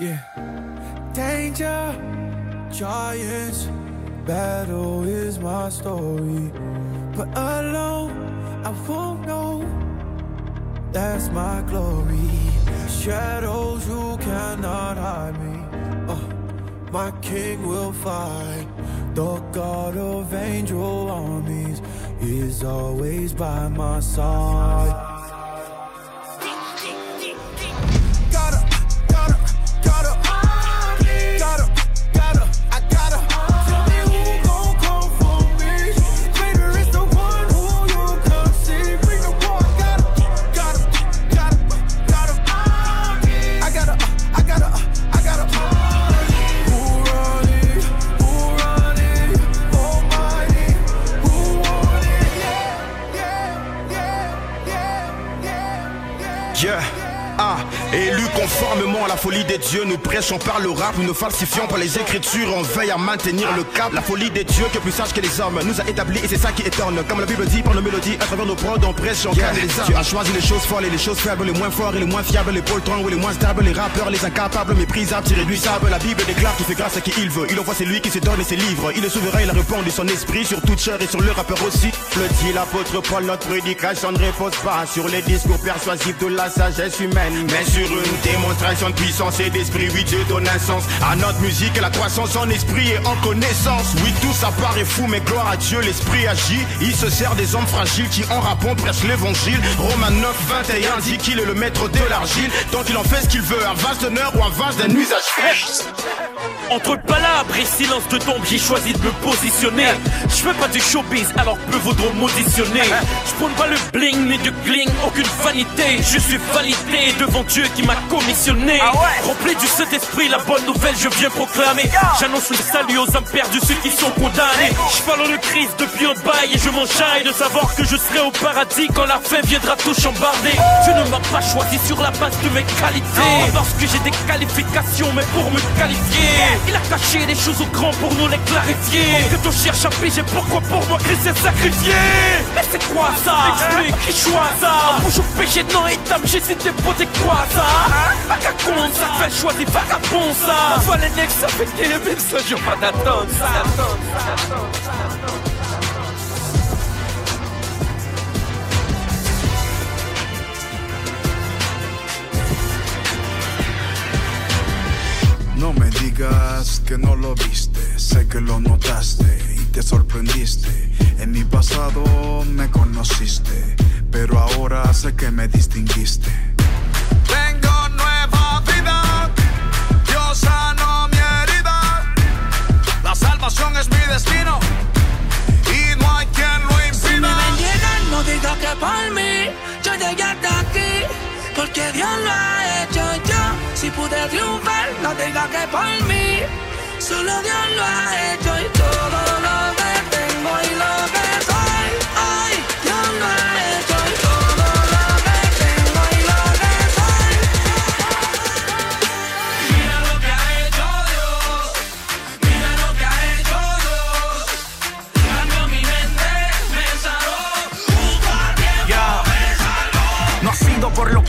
Yeah. Danger, giants, battle is my story. But alone, I won't know. That's my glory. Shadows, you cannot hide me. Uh, my king will fight. The God of angel armies is always by my side. Folie des dieux, nous prêchons par le rap, nous falsifions par les écritures, on veille à maintenir le cap. La folie des dieux, que plus sage que les hommes, nous a établi et c'est ça qui étonne. Comme la Bible dit par nos mélodies, à travers nos prods, on prêche, on yeah. les âmes. Tu as choisi les choses folles et les choses faibles, les moins forts et les moins fiables, les poltrons ou les moins stables, les rappeurs, les incapables, méprisables, irréduisables. La Bible déclare qu'il fait grâce à qui il veut. Il envoie c'est lui qui se donne et ses livres. Il est souverain, il a répondu son esprit sur toute chair et sur le rappeur aussi. Le dit l'apôtre Paul, notre prédication ne repose pas sur les discours persuasifs de la sagesse humaine, mais sur une démonstration de puissance et d'esprit oui Dieu donne un sens à notre musique et la croissance en esprit et en connaissance. Oui tout ça paraît fou mais gloire à Dieu l'esprit agit. Il se sert des hommes fragiles qui en rappant prêchent l'évangile. Romains 9, 21 dit qu'il est le maître de l'argile. Tant qu'il en fait ce qu'il veut, un vase d'honneur ou un vase d'un usage fait. Entre palabres et silence de tombe, j'ai choisi de me positionner. Je fais pas du showbiz, alors peu Je prends pas le bling ni du gling, aucune vanité. Je suis validé devant Dieu qui m'a commissionné. Ah Rempli du Saint-Esprit, la bonne nouvelle je viens proclamer. J'annonce le salut aux âmes perdues, ceux qui sont condamnés. Je parle le Christ depuis un bail et je m'enchaille de savoir que je serai au paradis quand la fin viendra tout chambarder. Dieu ne m'a pas choisi sur la base de mes qualités. Parce que j'ai des qualifications, mais pour me qualifier. Il a caché des choses au grand pour nous les clarifier. Que tu cherches à piger pourquoi pour moi Christ s'est sacrifié. Mais c'est quoi ça Explique. Qui choisit ça Bouge au péché non et dame pour des quoi ça qu'à compte ça fait choisir vagabond ça Faut les necks ça fait qu'il même ça je pas d'attendre ça No me digas que no lo viste, sé que lo notaste y te sorprendiste. En mi pasado me conociste, pero ahora sé que me distinguiste. Tengo nueva vida, Dios sanó mi herida. La salvación es mi destino y no hay quien lo impida. Si me bendigan, no diga que por mí yo llegué hasta aquí, porque Dios lo ha hecho yo. Si pude triunfar, no diga que por mí. Solo Dios lo ha hecho y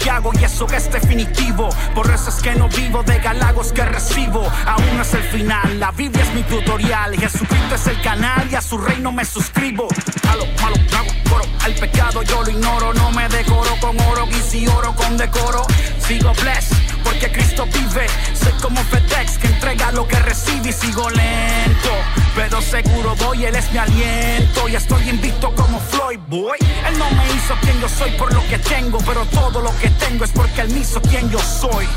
y eso que es definitivo. Por eso es que no vivo de galagos que recibo. Aún es el final, la Biblia es mi tutorial. Jesucristo es el canal y a su reino me suscribo. A lo malo hago coro, al pecado yo lo ignoro. No me decoro con oro y oro con decoro. Sigo blessed porque Cristo vive. Soy como FedEx que entrega lo que recibe y sigo lento. Pero seguro voy, Él es mi aliento. Y estoy invicto como Floyd Boy. Él no me hizo quien yo soy por lo que tengo, pero todo lo que tengo es porque Él me hizo quien yo soy.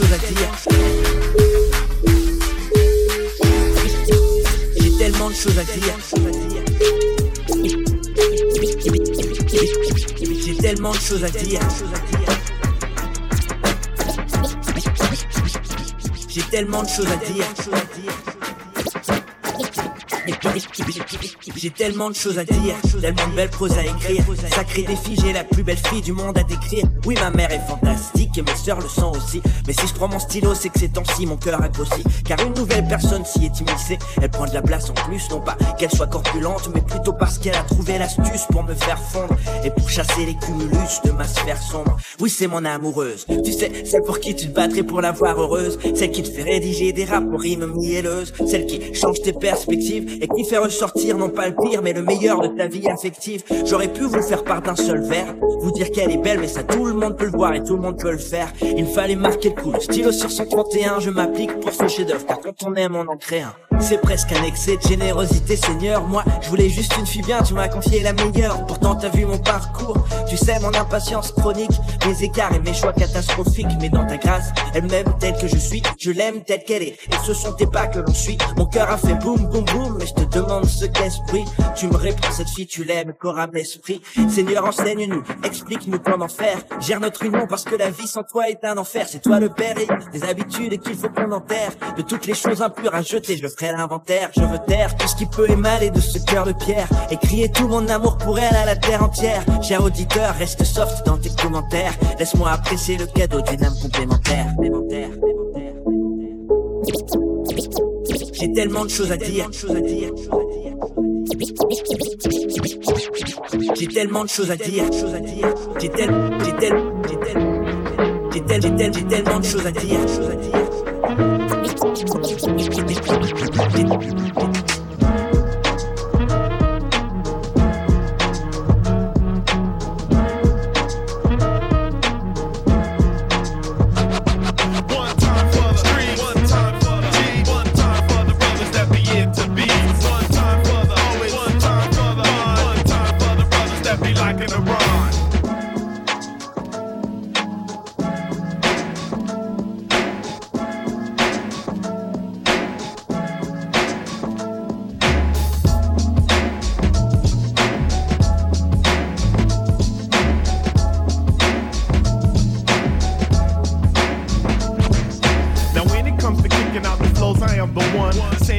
Choses à dire. J'ai tellement de choses à dire. J'ai tellement de choses à dire. J'ai tellement de choses à dire. J'ai tellement de choses à dire, tellement de belles proses à écrire. Sacré défi, j'ai la plus belle fille du monde à décrire. Oui, ma mère est fantastique et mes sœurs le sont aussi. Mais si je prends mon stylo, c'est que ces temps-ci mon cœur a grossi. Car une nouvelle personne s'y est immiscée. Elle prend de la place en plus, non pas qu'elle soit corpulente, mais plutôt parce qu'elle a trouvé l'astuce pour me faire fondre et pour chasser les cumulus de ma sphère sombre. Oui, c'est mon amoureuse. Tu sais, celle pour qui tu te battrais pour la voir heureuse. Celle qui te fait rédiger des aux rimes mielleuses. Celle qui change tes perspectives et qui fait ressortir non pas le pire, mais le meilleur de ta vie affective. J'aurais pu vous faire part d'un seul verre, vous dire qu'elle est belle, mais ça tout le monde peut le voir et tout le monde peut le faire. Il fallait marquer le coup. Le stylo sur 131, je m'applique pour ce chef-d'œuvre, car quand on aime, on en crée un. C'est presque un excès de générosité, Seigneur. Moi, je voulais juste une fille bien, tu m'as confié la meilleure. Pourtant, t'as vu mon parcours. Tu sais, mon impatience chronique, mes écarts et mes choix catastrophiques. Mais dans ta grâce, elle m'aime telle que je suis. Je l'aime telle qu'elle est. Et ce sont tes pas que l'on suit. Mon cœur a fait boum, boum, boum. Mais je te demande ce qu'esprit. Tu me réponds, cette fille, tu l'aimes, corps, esprit. Seigneur, enseigne-nous, explique-nous comment faire. Gère notre union parce que la vie sans toi est un enfer. C'est toi le père et des habitudes qu'il faut qu'on enterre. De toutes les choses impures à jeter, je ferai Je veux taire tout ce qui peut émaler de ce cœur de pierre. Et crier tout mon amour pour elle à la terre entière. Cher auditeur, reste soft dans tes commentaires. Laisse-moi apprécier le cadeau d'une âme complémentaire. J'ai tellement de choses à dire. J'ai tellement de choses à dire. J'ai tel, j'ai tel, j'ai tel, j'ai tel, j'ai tel, j'ai tellement de choses à dire. Thank you.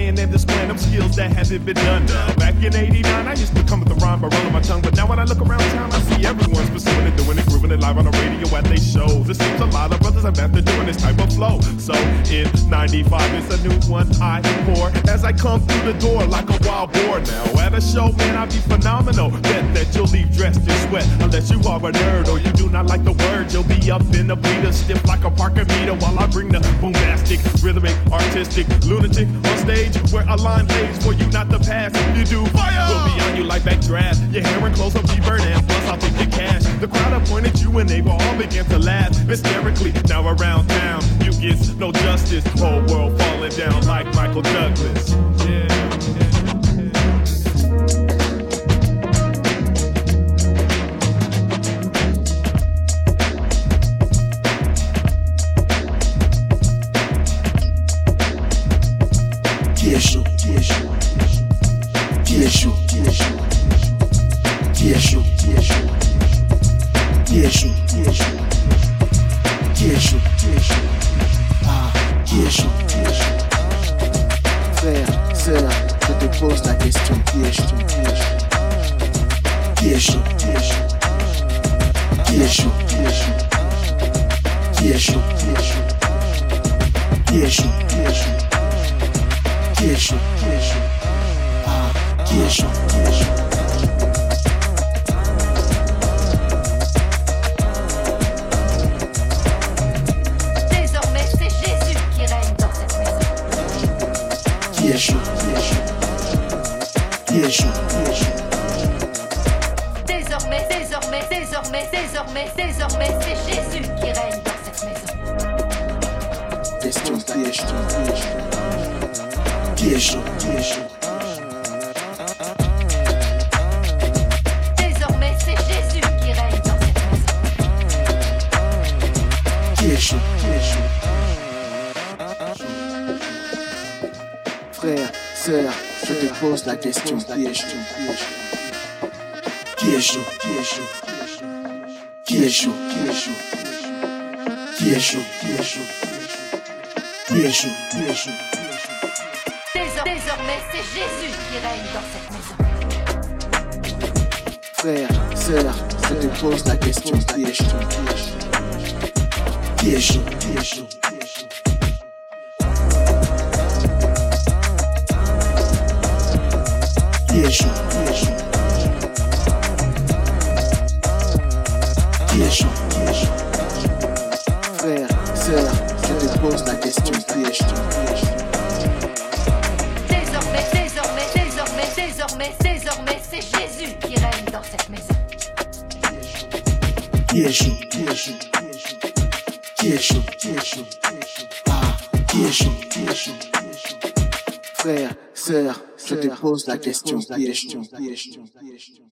And displaying them skills that haven't been done. Back in '89, I used to come with the rhyme by rolling my tongue, but now when I look around town, I see everyone's pursuing it, doing it, grooving it live on the radio at they shows. It seems a lot of brothers are after doing this type of flow. So in '95, it's a new one I pour as I come through the door like a wild boar. Now at a show, man, I be phenomenal. Bet that you'll leave dressed in sweat unless you are a nerd or you do not like the word. You'll be up in the bleeder, stiff like a Parker meter while I bring the bombastic, rhythmic, artistic, lunatic on stage where a line lays for you not to pass. You do, fire! We'll be on you like backdraft. Your hair and clothes will be burnt and plus I'll take your cash. The crowd appointed you and they all begin to laugh hysterically. Now around town, you get no justice. Whole world falling down like Michael Douglas. Yeah. Qui chaud Qui est chaud Qui est chaud Qui est chaud Ah Qui est chaud Qui est chaud Frère, sœur, je te pose la question Qui est chaud Qui est chaud Qui est chaud Qui est chaud Qui est chaud ah, qui est chaud, qui est chaud. Désormais, c'est Jésus qui règne dans cette maison. Qui est chaud, qui est chaud, qui est chaud, qui est chaud. Désormais, désormais, désormais, désormais, désormais, c'est Jésus qui règne dans cette maison. Question est chaud, qui est chaud, qui est chaud. Désormais, c'est Jésus qui règne dans cette maison. Qui est chaud, qui est chaud. Frère, sœur, je te pose la question qui est chaud, qui est chaud. Qui est chaud, qui est chaud. Qui est chaud, qui est chaud. Qui est chaud, qui est chaud. Qui est chaud, qui est chaud. Désormais, c'est Jésus qui règne dans cette maison. Frère, sœur, je te pose la question qui est chaud Qui est chaud Frère, sœur, je te pose la question désormais, désormais, c'est Jésus qui règne dans cette maison. Qui est chaud Qui est chaud Qui est chaud Qui est chaud Ah, qui est chaud Qui est chaud Frère, sœur, je te pose la question qui est chaud Qui est chaud Qui est chaud